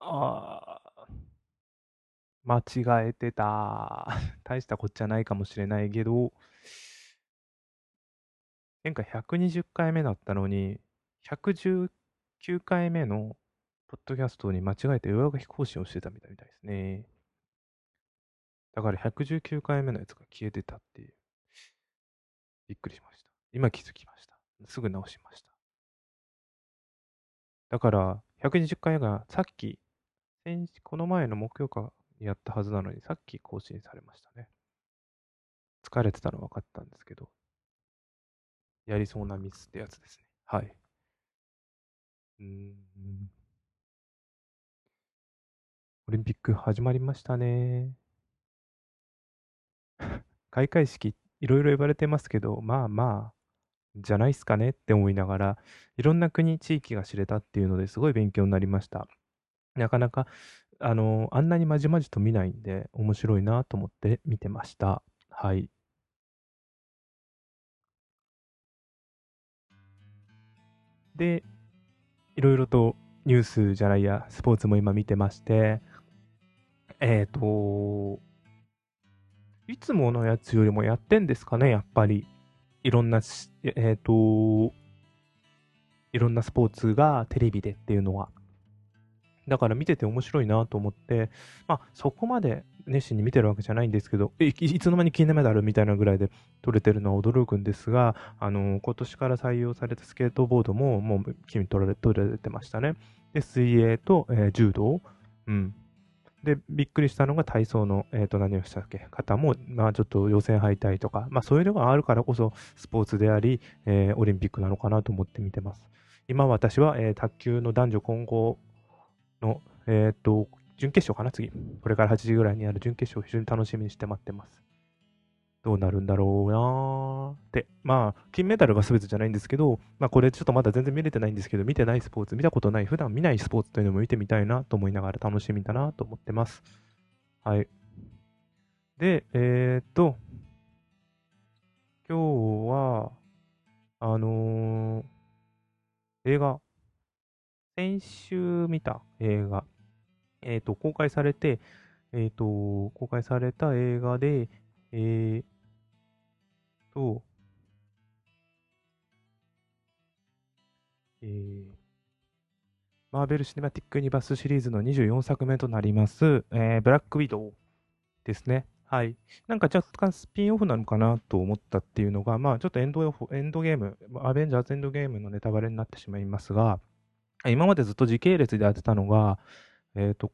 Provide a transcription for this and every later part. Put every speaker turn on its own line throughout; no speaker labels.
ああ、間違えてた。大したこっちゃないかもしれないけど、前回120回目だったのに、119回目のポッドキャストに間違えて上書き更新をしてたみたいですね。だから119回目のやつが消えてたっていう。びっくりしました。今気づきました。すぐ直しました。だから、120回目がさっき、この前の木曜かやったはずなのに、さっき更新されましたね。疲れてたの分かったんですけど、やりそうなミスってやつですね。はい。うん。オリンピック始まりましたね。開会式、いろいろ言われてますけど、まあまあ、じゃないっすかねって思いながら、いろんな国、地域が知れたっていうのですごい勉強になりました。なかなか、あの、あんなにまじまじと見ないんで、面白いなと思って見てました。はい。で、いろいろとニュースじゃないや、スポーツも今見てまして、えっ、ー、と、いつものやつよりもやってんですかね、やっぱり。いろんな、えっ、ー、と、いろんなスポーツがテレビでっていうのは。だから見てて面白いなと思って、まあそこまで熱心に見てるわけじゃないんですけど、いつの間に金メダルみたいなぐらいで取れてるのは驚くんですが、あの、今年から採用されたスケートボードももう金取られ取れてましたね。で、水泳と、えー、柔道、うん。で、びっくりしたのが体操の、えっ、ー、と、何をしたっけ方も、まあちょっと予選敗退とか、まあそういうのがあるからこそスポーツであり、えー、オリンピックなのかなと思って見てます。今私は、えー、卓球の男女混合の、えっ、と、準決勝かな？次。これから8時ぐらいにある準決勝を非常に楽しみにして待ってます。どうなるんだろうなーって。まあ、金メダルが全てじゃないんですけど、まあこれちょっとまだ全然見れてないんですけど、見てないスポーツ、見たことない、普段見ないスポーツというのも見てみたいなと思いながら楽しみだなと思ってます。はい。で、えー、っと、今日は、あのー、映画、先週見た映画、えっ、と、公開されて、えっ、と、公開された映画で、えー、と、えー、マーベル・シネマティック・ユニバースシリーズの24作目となります、えー、ブラック・ウィドウですね。はい。なんか若干スピンオフなのかなと思ったっていうのが、まあちょっとエンドエンドゲーム、アベンジャーズエンドゲームのネタバレになってしまいますが、今までずっと時系列でやってたのが、えっ、ー、と、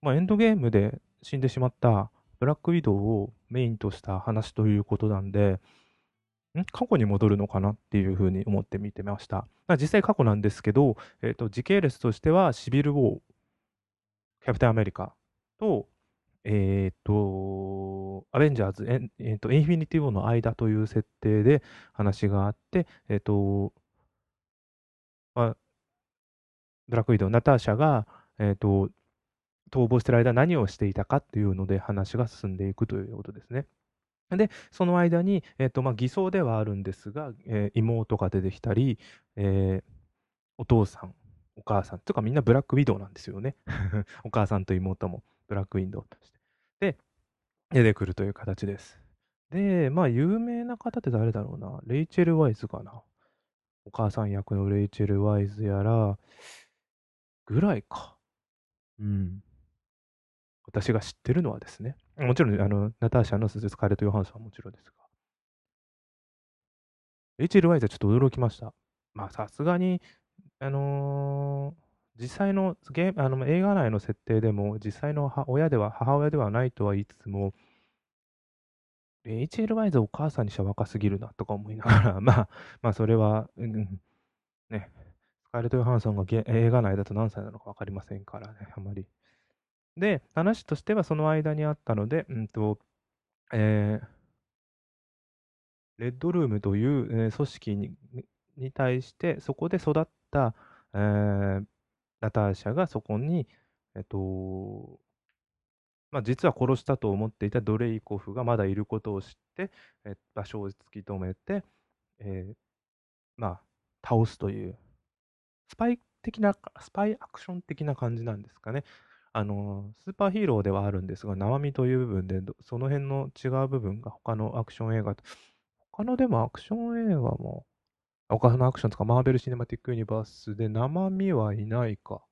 まあエンドゲームで死んでしまったブラックウィドウをメインとした話ということなんで、ん？過去に戻るのかなっていうふうに思って見てました。実際過去なんですけど、え、ー、と、時系列としては、シビル・ウォー、キャプテン・アメリカと、えっ、ー、と、アベンジャーズ、え、ー、と、インフィニティ・ウォーの間という設定で話があって、えっ、と、まあ、ブラックウィドウ、ナターシャが、えっ、と、逃亡してる間何をしていたかっていうので話が進んでいくということですね。で、その間に、えっ、と、まあ、偽装ではあるんですが、えー、妹が出てきたり、えー、お父さん、お母さん、とかみんなブラックウィドウなんですよね。お母さんと妹もブラックウィドウとして。で、出てくるという形です。で、まあ、有名な方って誰だろうな。レイチェル・ワイズかな。お母さん役のレイチェル・ワイズやら、ぐらいか。うん。私が知ってるのはですね、もちろん、あの、ナターシャのスカーレット・ヨハンソンはもちろんですが、レイチェル・ワイズはちょっと驚きました。まあ、さすがに、あのー、実際のゲーあの映画内の設定でも、実際の親では、母親ではないとは言いつつも、レイチェル・ワイズお母さんにしては若すぎるなとか思いながら、まあ、まあ、それは、うん、ね、スカーレット・ヨハンソンが映画内だと何歳なのか分かりませんからね、あまり。で、話としてはその間にあったので、うんと、えー、レッドルームという、えー、組織にに対して、そこで育った、えー、ナターシャがそこに、えっと、まあ、実は殺したと思っていたドレイコフがまだいることを知って、え場所を突き止めて、えー、まあ、倒すという、パイ的な、スパイアクション的な感じなんですかね。あの、スーパーヒーローではあるんですが、生身という部分で、その辺の違う部分が他のアクション映画と、他のでもアクション映画も、他のアクションとかマーベル・シネマティック・ユニバースで生身はいないか。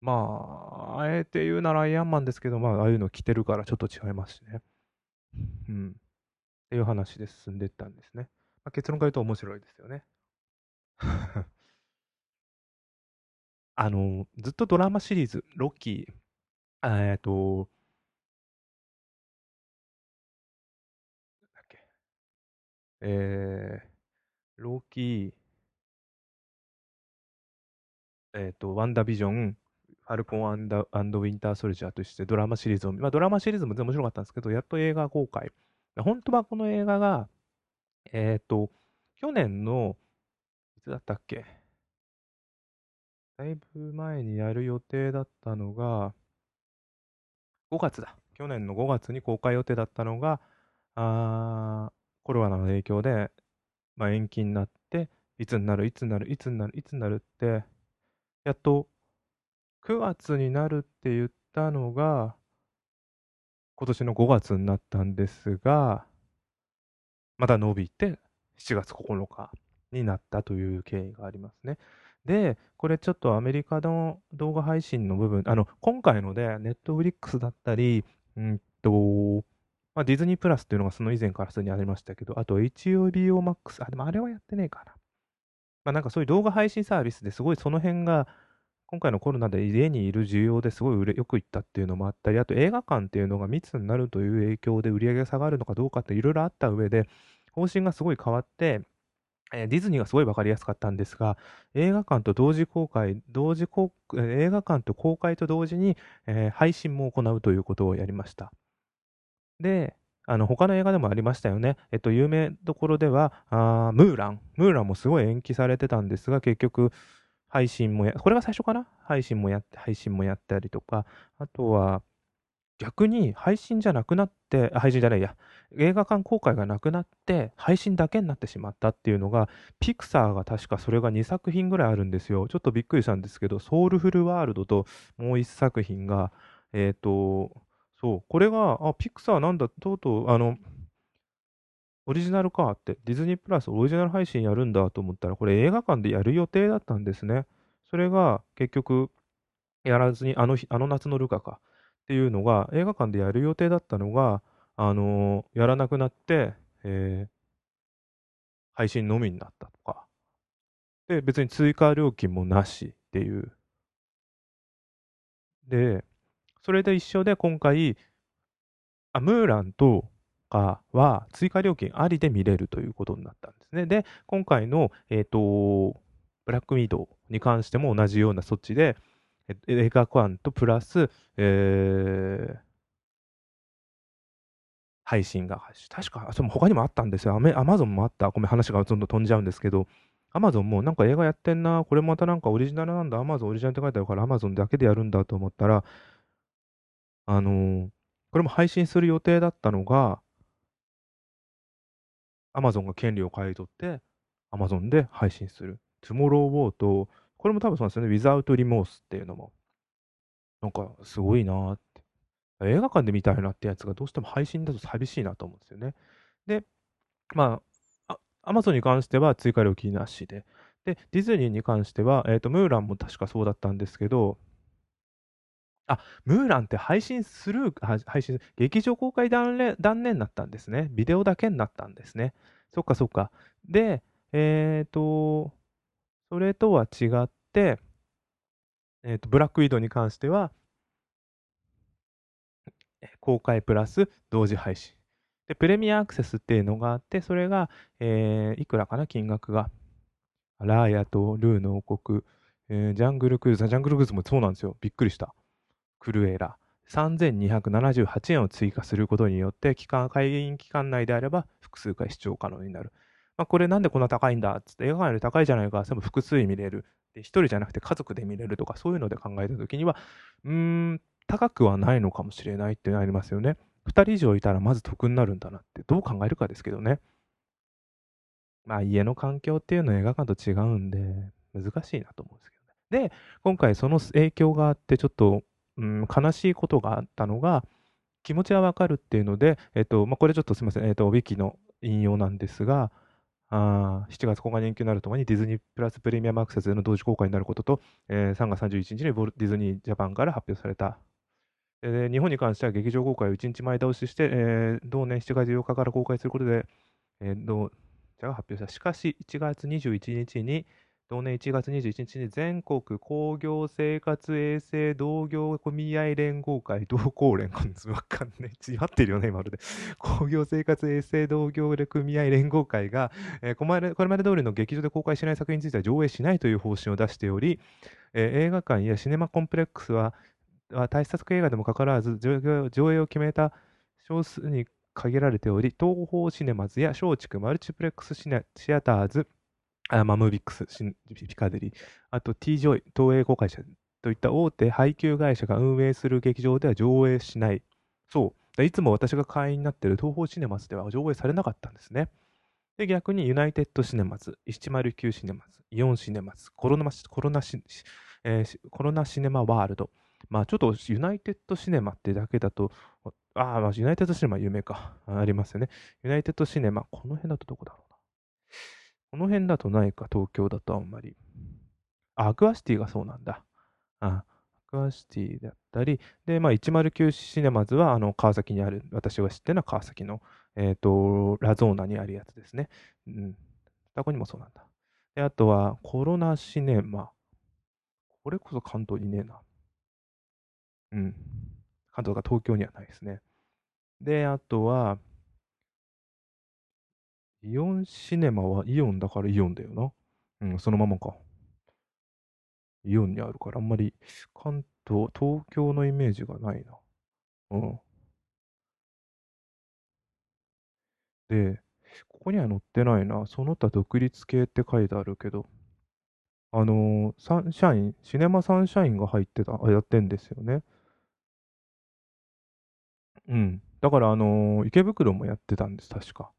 まあ、あえて言うならアイアンマンですけど、まあ、ああいうの着てるからちょっと違いますしね。うん。っていう話で進んでいったんですね。まあ、結論から言うと面白いですよね。あの、ずっとドラマシリーズ、ロッキー、えっとなん、だっけ、えー、ロッキー、えっと、ワンダービジョン、ファルコンアンダアンドウィンターソルジャーとしてドラマシリーズを、まあ、ドラマシリーズも全然面白かったんですけど、やっと映画公開。本当はこの映画が、えっ、と、去年の、いつだったっけだいぶ前にやる予定だったのが、5月だ。去年の5月に公開予定だったのが、あコロナの影響で、まあ、延期になって、いつになる、いつになる、いつになる、いつになるって、やっと9月になるって言ったのが、今年の5月になったんですが、また伸びて7月9日になったという経緯がありますね。で、これちょっとアメリカの動画配信の部分、あの、今回ので、ネットフリックスだったり、うんと、まあ、ディズニープラスっていうのがその以前からすでにありましたけど、あと HBO Max、あ、でもあれはやってねえかな。まあ、なんかそういう動画配信サービスですごいその辺が今回のコロナで家にいる需要ですごい売れよくいったっていうのもあったり、あと映画館っていうのが密になるという影響で売り上げが下がるのかどうかっていろいろあった上で、方針がすごい変わって、えー、ディズニーがすごい分かりやすかったんですが、映画館と同時公開、同時公映画館と公開と同時に、えー、配信も行うということをやりました。で、あの他の映画でもありましたよね。えっと、有名どころでは、あムーラン。ムーランもすごい延期されてたんですが、結局、配信もや、これが最初かな？配信もやって、配信もやったりとか、あとは、逆に配信じゃなくなって、配信じゃないや、映画館公開がなくなって、配信だけになってしまったっていうのが、ピクサーが確かそれが2作品ぐらいあるんですよ。ちょっとびっくりしたんですけど、ソウルフルワールドともう1作品が、えっ、ー、と、そう、これが、あ、ピクサーなんだ、とうとう、あの、オリジナルかって、ディズニープラスオリジナル配信やるんだと思ったら、これ映画館でやる予定だったんですね。それが結局、やらずに、あの日、あの夏のルカかっていうのが、映画館でやる予定だったのが、あのー、やらなくなって、えー、配信のみになったとか。で、別に追加料金もなしっていう。で、それで一緒で今回、あ、ムーランとかは追加料金ありで見れるということになったんですね。で、今回の、えっ、ー、と、ブラックミードに関しても同じような措置で、映画館とプラス、えー、配信が、確か、その他にもあったんですよ。アマゾンもあった。ごめん、話がどんどん飛んじゃうんですけど、アマゾンもなんか映画やってんな、これまたなんかオリジナルなんだ、アマゾンオリジナルって書いてあるから、アマゾンだけでやるんだと思ったら、あのー、これも配信する予定だったのが、アマゾンが権利を買い取って、アマゾンで配信する。トゥモローウォーと、これも多分そうですよね、Without Remorse っていうのも、なんかすごいなーって。映画館で見たいなってやつがどうしても配信だと寂しいなと思うんですよね。で、まあ、アマゾンに関しては追加料金なしで、で、ディズニーに関しては、えっ、ー、と、ムーランも確かそうだったんですけど、あ、ムーランって配信する、配信、劇場公開断念断念になったんですね。ビデオだけになったんですね。そっかそっか。で、えっ、ー、と、それとは違って、え、ー、と、ブラックウィドウに関しては、公開プラス同時配信。で、プレミアアクセスっていうのがあって、それが、えー、いくらかな、金額が。ラーヤとルーの王国、えー、ジャングルクルーズ、ジャングルクルーズもそうなんですよ。びっくりした。クルエラ。3278円を追加することによって、期間、会員期間内であれば複数回視聴可能になる。まあ、これなんでこんな高いんだっつって、映画館より高いじゃないか、全部複数見れる。で、一人じゃなくて家族で見れるとか、そういうので考えたときには、うーん、高くはないのかもしれないってなりますよね。2人以上いたらまず得になるんだなって、どう考えるかですけどね。まあ家の環境っていうのは映画館と違うんで、難しいなと思うんですけどね。で、今回その影響があって、ちょっと、うん、悲しいことがあったのが、気持ちはわかるっていうので、えっと、まあ、これちょっとすみません、えっと、ウィキの引用なんですが、あ7月公開人気になるともにディズニープラスプレミアムアクセスでの同時公開になることと、えー、3月31日にディズニージャパンから発表された。で日本に関しては劇場公開を1日前倒しして、えー、同年7月8日から公開することで、えー、同社が発表した。しかし、1月21日に同年1月21日に全国工業生活衛生同業組合連合会同行連、わかんねえ。違ってるよね、まるで。工業生活衛生同業組合連合会が、えー、これまで通りの劇場で公開しない作品については上映しないという方針を出しており、えー、映画館やシネマコンプレックスは、対策映画でもかかわらず上映を決めた少数に限られており、東宝シネマズや松竹マルチプレックスシアターズ、あマムビックス、ピカデリー、あと T ジョイ、東映公開社といった大手配給会社が運営する劇場では上映しない。そう。いつも私が会員になっている東宝シネマズでは上映されなかったんですね。で、逆にユナイテッドシネマズ、109シネマズ、イオンシネマズ、コロナコロナシ、えー、コロナシネマワールド。まあちょっとユナイテッドシネマってだけだと、ああ、ユナイテッドシネマ有名か。ありますよね。ユナイテッドシネマ、この辺だとどこだろう。この辺だとないか、東京だとあんまり。あ、アクアシティがそうなんだ。あ、アクアシティだったり、で、まあ、109シネマズは、あの、川崎にある、私が知ってるのは川崎の、えっ、ー、と、ラゾーナにあるやつですね。うん。双子にもそうなんだ。で、あとは、コロナシネマ。これこそ関東にねえな。うん。関東が東京にはないですね。で、あとは、イオンシネマはイオンだからイオンだよな。うん、そのままか。イオンにあるから、あんまり関東、東京のイメージがないな。うん。で、ここには載ってないな。その他独立系って書いてあるけど、あのー、サンシャイン、シネマサンシャインが入ってた、あやってんですよね。うん。だから、あのー、池袋もやってたんです、確か。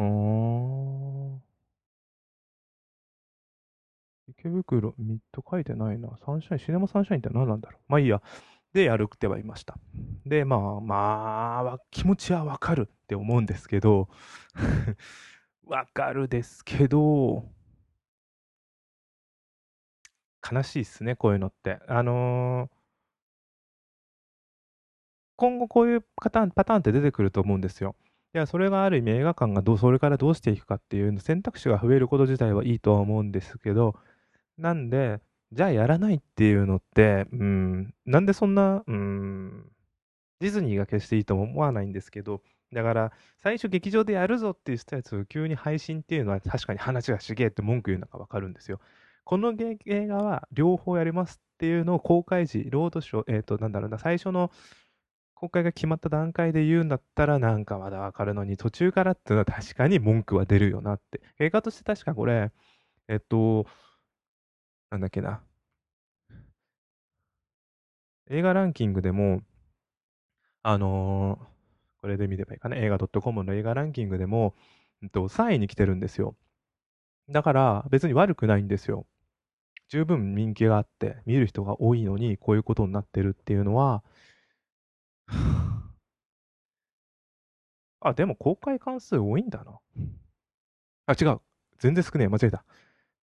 あー。池袋、ミッド書いてないな。サンシャイン、シネマサンシャインって何なんだろう。まあいいや。で、やるってはいました。で、まあ、まあ、気持ちはわかるって思うんですけど、わかるですけど、悲しいっすね、こういうのって。あのー今後こういうパターンパターンって出てくると思うんですよ。いや、それがある意味映画館がどう、それからどうしていくかっていう選択肢が増えること自体はいいとは思うんですけど、なんで、じゃあやらないっていうのって、うん、なんでそんな、うん、ディズニーが決していいとも思わないんですけど、だから、最初劇場でやるぞって言ったやつを急に配信っていうのは確かに話がしげえって文句言うのかわかるんですよ。この映画は両方やりますっていうのを公開時、ロードショー、えっ、ー、と、なんだろうな、最初の公開が決まった段階で言うんだったらなんかまだわかるのに途中からっていうのは確かに文句は出るよなって。映画として確かこれ、えっと、なんだっけな。映画ランキングでも、あのー、これで見ればいいかな。映画 .com の映画ランキングでも、えっと、3位に来てるんですよ。だから別に悪くないんですよ。十分人気があって、見る人が多いのにこういうことになってるっていうのは、あ、でも公開関数多いんだな。あ、違う。全然少ねえ。間違えた。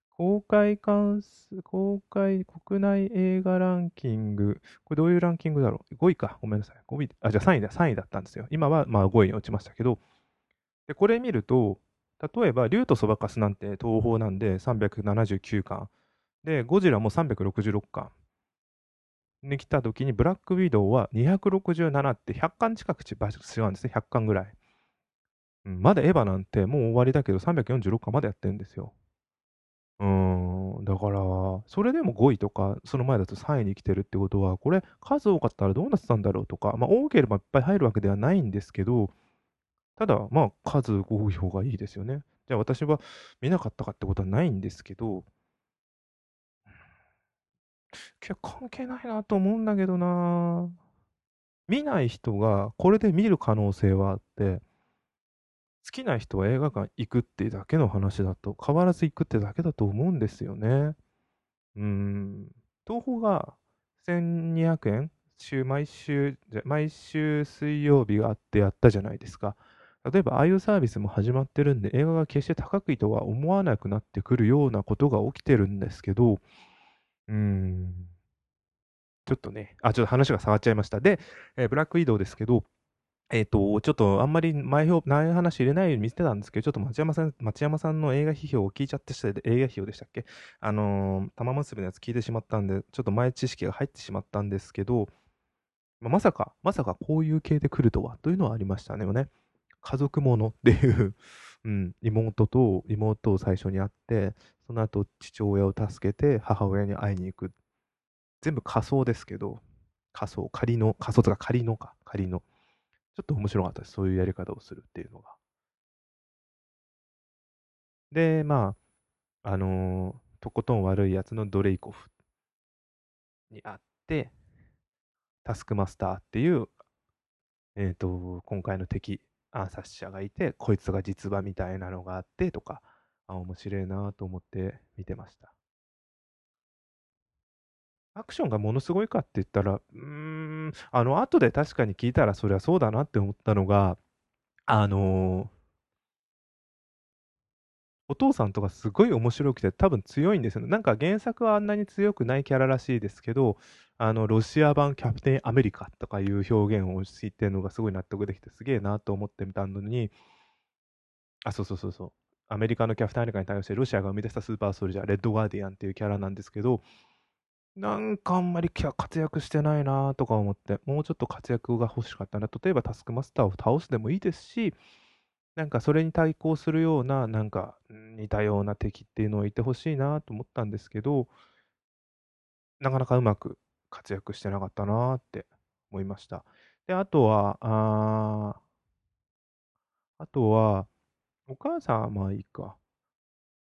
公開関数、公開国内映画ランキング。これどういうランキングだろう ?5 位か。ごめんなさい。5位。あ、じゃあ3位だ。3位だったんですよ。今はまあ5位に落ちましたけど。で、これ見ると、例えば、竜とそばかすなんて東宝なんで379巻。で、ゴジラも366巻。に来た時に、ブラックウィドウは267って100巻近く違うんですね。100巻ぐらい。うん、まだエヴァなんてもう終わりだけど346巻まだやってるんですよ。うん、だから、それでも5位とか、その前だと3位に来てるってことは、これ数多かったらどうなってたんだろうとか、まあ多ければいっぱい入るわけではないんですけど、ただ、まあ数多い方がいいですよね。じゃあ私は見なかったかってことはないんですけど、関係ないなと思うんだけどな見ない人がこれで見る可能性はあって、好きな人は映画館行くってだけの話だと、変わらず行くってだけだと思うんですよね。うん。東宝が1200円？週、毎週、毎週水曜日があってやったじゃないですか。例えば、ああいうサービスも始まってるんで、映画が決して高くいとは思わなくなってくるようなことが起きてるんですけど、うん。ちょっとね、あ、ちょっと話が下がっちゃいました。で、えブラック移動ですけど、えっ、と、ちょっとあんまり前評、前話入れないように見せてたんですけど、ちょっと町山さん、町山さんの映画批評を聞いちゃってして、映画批評でしたっけ？あのー、玉結びのやつ聞いてしまったんで、ちょっと前知識が入ってしまったんですけど、ままさか、まさかこういう系で来るとは、というのはありましたねね。家族ものっていううん、妹と妹を最初に会って、その後父親を助けて母親に会いに行く。全部仮想ですけど、仮想、仮の、仮想とか仮のか、仮の。ちょっと面白かったです。そういうやり方をするっていうのが。で、まあ、あのーとことん悪いやつのドレイコフに会って、タスクマスターっていう、えっ、と、今回の敵、暗殺者がいて、こいつが実話みたいなのがあってとか、あ、面白いなと思って見てました。アクションがものすごいかって言ったら、うーん、あの、後で確かに聞いたらそりゃそうだなって思ったのが、あのーお父さんとかすごい面白くて多分強いんですよね。なんか原作はあんなに強くないキャラらしいですけど、あの、ロシア版キャプテンアメリカとかいう表現を知ってるのがすごい納得できてすげえなと思ってみたのに、あ、そうそうそうそう。アメリカのキャプテンアメリカに対応してロシアが生み出したスーパーソルジャー、レッドガーディアンっていうキャラなんですけど、なんかあんまり活躍してないなとか思って、もうちょっと活躍が欲しかったな。例えばタスクマスターを倒すでもいいですし、なんかそれに対抗するような、なんか似たような敵っていうのをいてほしいなと思ったんですけど、なかなかうまく活躍してなかったなって思いました。で、あとは、ああとは、お母さんはまあいいか。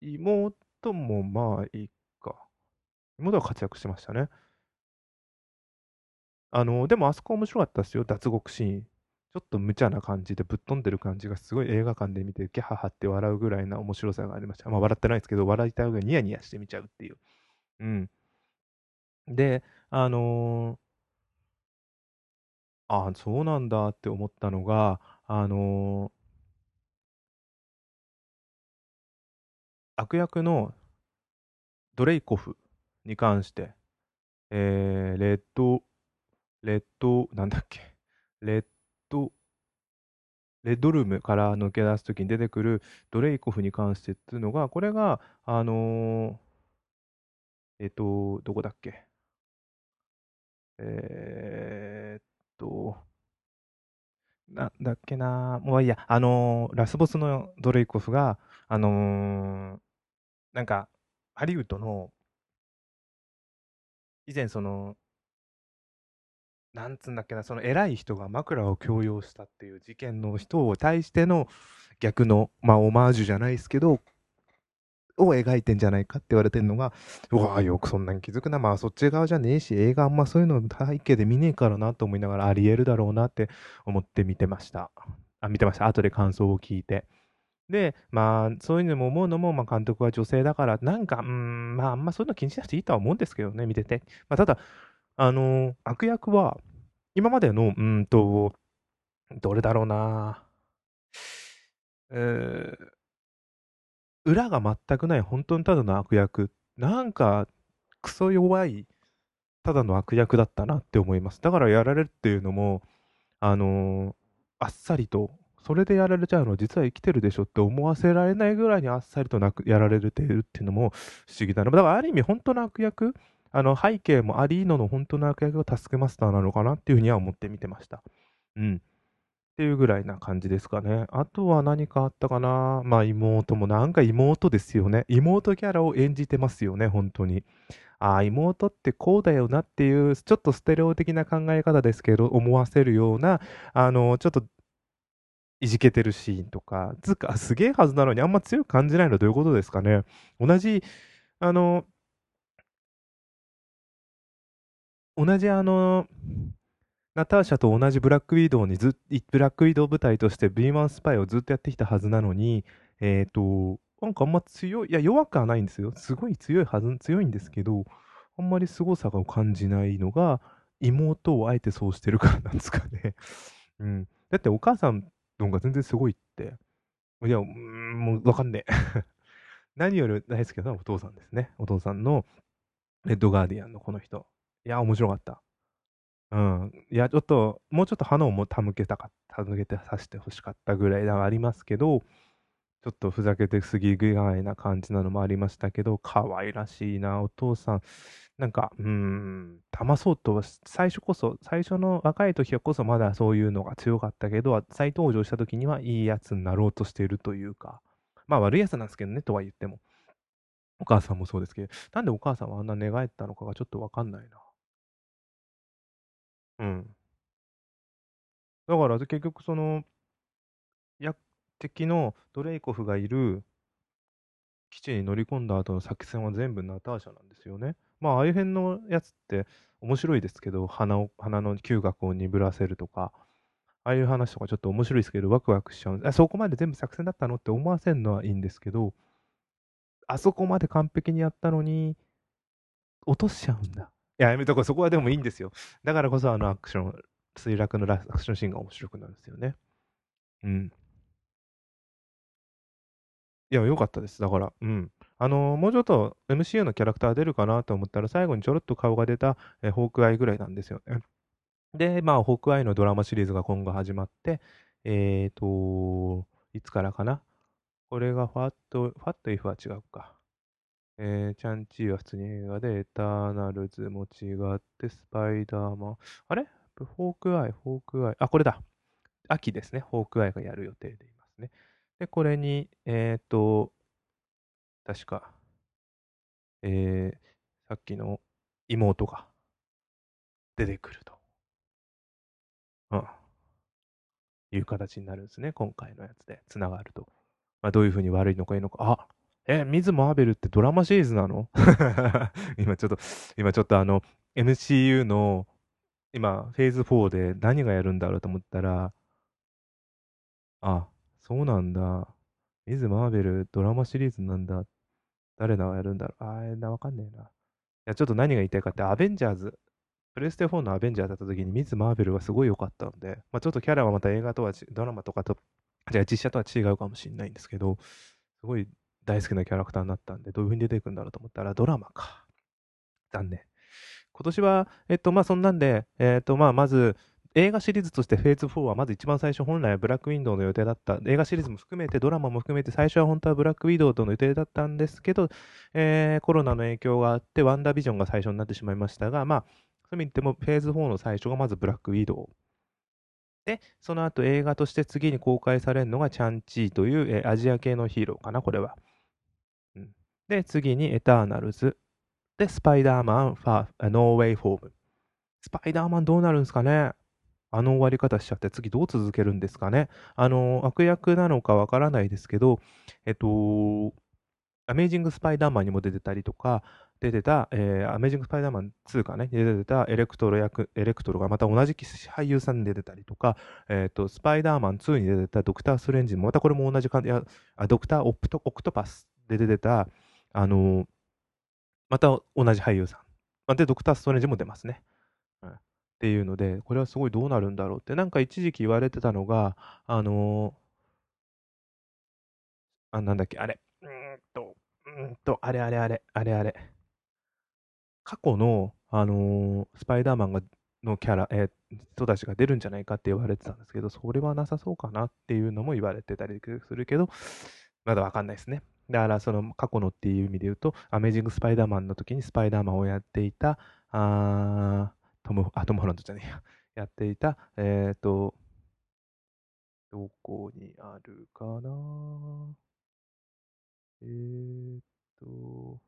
妹もまあいいか。妹は活躍してましたね。あの、でもあそこ面白かったですよ、脱獄シーン。ちょっと無茶な感じでぶっ飛んでる感じがすごい映画館で見て、ギャハハって笑うぐらいな面白さがありました。まあ笑ってないですけど、笑いたい上ニヤニヤして見ちゃうっていう。うん。で、あのーああ、そうなんだって思ったのが、あのー悪役のドレイコフに関して、えー、レッド、レッド、なんだっけ、レッド、レッドルームから抜け出すときに出てくるドレイコフに関してっていうのが、これが、あのー、えっと、どこだっけ？えー、っと、なんだっけなもういいや、あのーラスボスのドレイコフが、あのーなんか、ハリウッドの、以前その、なんつうんだっけな、その偉い人が枕を強要したっていう事件の人を対しての逆の、まあ、オマージュじゃないですけど、を描いてんじゃないかって言われてるのが、うわよくそんなに気づくな。まあそっち側じゃねえし、映画あんまそういうの背景で見ねえからなと思いながらありえるだろうなって思って見てました。あ、見てました。後で感想を聞いて。で、まあ、そういうのも思うのも、まあ、監督は女性だから、なんか、うん、まあ、あんまそういうの気にしなくていいとは思うんですけどね、見てて。まあ、ただ、あのー、悪役は、今までの、うんと、どれだろうな、えー、裏が全くない本当にただの悪役。なんか、クソ弱い、ただの悪役だったなって思います。だからやられるっていうのも、あのー、あっさりと、それでやられちゃうの実は生きてるでしょって思わせられないぐらいにあっさりとなくやられてるっていうのも不思議だな。だからある意味本当の悪役、あの背景もありのの本当の悪役が助けマスターなのかなっていうふうには思って見てました。うん。っていうぐらいな感じですかね。あとは何かあったかなまあ妹もなんか妹ですよね。妹キャラを演じてますよね、本当に。ああ、妹ってこうだよなっていう、ちょっとステレオ的な考え方ですけど、思わせるような、あの、ちょっと、いじけてるシーンとか、つか、すげえはずなのにあんま強く感じないのはどういうことですかね。同じ、あの、同じあの、ナターシャと同じブラックウィドウにずブラックウィドウ部隊としてビーマンスパイをずっとやってきたはずなのに、えっ、と、なんかあんま強い、いや、弱くはないんですよ。すごい強いはず、強いんですけど、あんまり凄さを感じないのが、妹をあえてそうしてるからなんですかね。うん。だってお母さんの方が全然すごいって。いや、うん、もうわかんねえ。何より大好きなのはお父さんですね。お父さんのレッドガーディアンのこの人。いや、面白かった。うん。いや、ちょっと、もうちょっと花をも手向けたか、手向けてさせてほしかったぐらいではありますけど、ちょっとふざけてすぎぐらいな感じなのもありましたけど、可愛らしいな、お父さん。なんか、うーん、騙そうとは、最初こそ、最初の若い時はこそまだそういうのが強かったけど、再登場した時にはいいやつになろうとしているというか、まあ悪いやつなんですけどね、とは言っても。お母さんもそうですけど、なんでお母さんはあんな寝返ったのかがちょっとわかんないな。うん。だから結局その、や敵のドレイコフがいる基地に乗り込んだ後の作戦は全部ナターシャなんですよね。まあ、ああいう辺のやつって面白いですけど、鼻を鼻の嗅覚を鈍らせるとか、ああいう話とかちょっと面白いですけど、ワクワクしちゃう。あそこまで全部作戦だったのって思わせるのはいいんですけど、あそこまで完璧にやったのに、落としちゃうんだ。や、やめとこう。そこはでもいいんですよ。だからこそあのアクション、墜落のアクションシーンが面白くなるんですよね。うん。いや、良かったです。だから、うん。あのー、もうちょっと MCU のキャラクター出るかなと思ったら、最後にちょろっと顔が出た、えー、ホークアイぐらいなんですよね。で、まあ、ホークアイのドラマシリーズが今後始まって、えっ、ー、と、いつからかな？これがファット、ファットイフは違うか。えー、シャン・チーは普通に映画で、エターナルズも違って、スパイダーマン。あれ？フォークアイ、フォークアイ？あ、これだ。秋ですね。ホークアイがやる予定でいますね。で、これに、えっ、ー、と、確か、えー、さっきの妹が出てくると。うん。いう形になるんですね。今回のやつで、つながると。まあ、どういうふうに悪いのかいいのか。あえ、ミズ・マーベルってドラマシリーズなの？今ちょっと、今ちょっとあの、MCU の、今、フェーズ4で何がやるんだろうと思ったら、あ、そうなんだ。ミズ・マーベル、ドラマシリーズなんだ。誰がやるんだろう？あー、わかんねえな。いや、ちょっと何が言いたいかって、アベンジャーズ、プレステ4のアベンジャーだった時にミズ・マーベルはすごい良かったので、まあ、ちょっとキャラはまた映画とは、ドラマとかと、じゃあ実写とは違うかもしれないんですけど、すごい大好きなキャラクターになったんで、どういう風に出ていくんだろうと思ったら、ドラマか。残念。今年は、えっと、まあ、そんなんで、えっと、まあ、まず、映画シリーズとしてフェーズ4はまず一番最初本来はブラックウィンドウの予定だった映画シリーズも含めてドラマも含めて最初は本当はブラックウィドウとの予定だったんですけど、えー、コロナの影響があってワンダービジョンが最初になってしまいましたがまあそういう意味でもフェーズ4の最初がまずブラックウィドウで、その後映画として次に公開されるのがチャンチーという、えー、アジア系のヒーローかな、これは。で、次にエターナルズ。で、スパイダーマン、ファー、ノーウェイフォーム。スパイダーマンどうなるんですかね？あの終わり方しちゃって次どう続けるんですかね？あの、悪役なのかわからないですけど、えっと、アメイジング・スパイダーマンにも出てたりとか、出てた、えー、アメイジング・スパイダーマン2かね、出てたエレクトロ役、エレクトロがまた同じ俳優さんで出てたりとか、えっ、と、スパイダーマン2に出てたドクター・ストレンジも、またこれも同じ感じ、あドクターオプト・オクトパスで出てた、あの、また同じ俳優さん。で、ドクター・ストレンジも出ますね。うんっていうので、これはすごいどうなるんだろうって、なんか一時期言われてたのが、あのー、あ、なんだっけ、あれ、うんと、うんと、あれあれあれ、あれあれ。過去の、あのー、スパイダーマンがのキャラ、えー、人たちが出るんじゃないかって言われてたんですけど、それはなさそうかなっていうのも言われてたりするけど、まだわかんないですね。だから、その過去のっていう意味で言うと、アメージング・スパイダーマンの時にスパイダーマンをやっていた、あトム、あ、トム・ホランドじゃねえや、やっていた、えっ、ー、と、どこにあるかな？えー、っと、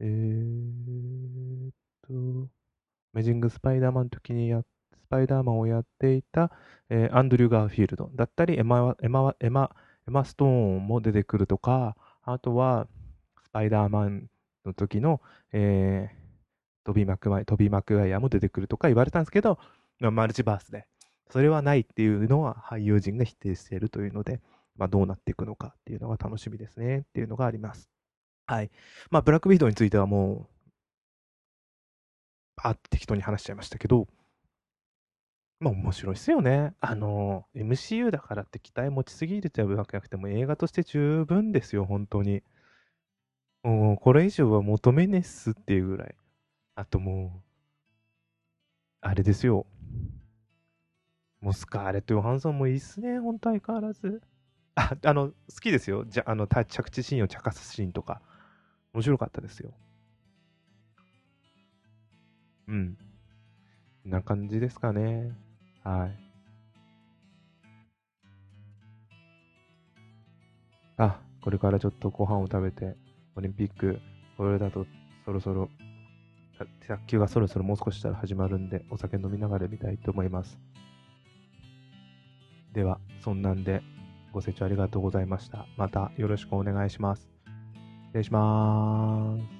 えー、っと、アメイジング・スパイダーマンの時にや、スパイダーマンをやっていた、えー、アンドリュー・ガーフィールドだったり、エマ、エマ、エマ、エマ・ストーンも出てくるとか、あとは、スパイダーマンの時の、えー、トビー・マクワイ、トビー・マクワイアも出てくるとか言われたんですけど、マルチバースで、それはないっていうのは俳優陣が否定しているというので、まあ、どうなっていくのかっていうのが楽しみですねっていうのがあります。はい。まあ、ブラックビードについてはもう、あ適当に話しちゃいましたけど、まあ面白いっすよね。あの、MCU だからって期待持ちすぎるってわけなくても映画として十分ですよ、本当に。もうこれ以上は求めねっすっていうぐらい。あともう、あれですよ。もうスカーレット・ヨハンソンもいいっすね、本当相変わらず。あ、あの、好きですよ。じゃあの、着地シーンを茶化すシーンとか。面白かったですよ。う。んな感じですかね。はい。あ、これからちょっとご飯を食べて、オリンピック、これだとそろそろ、卓球がそろそろもう少ししたら始まるんで、お酒飲みながら見たいと思います。では、そんなんで、ご清聴ありがとうございました。またよろしくお願いします。失礼します。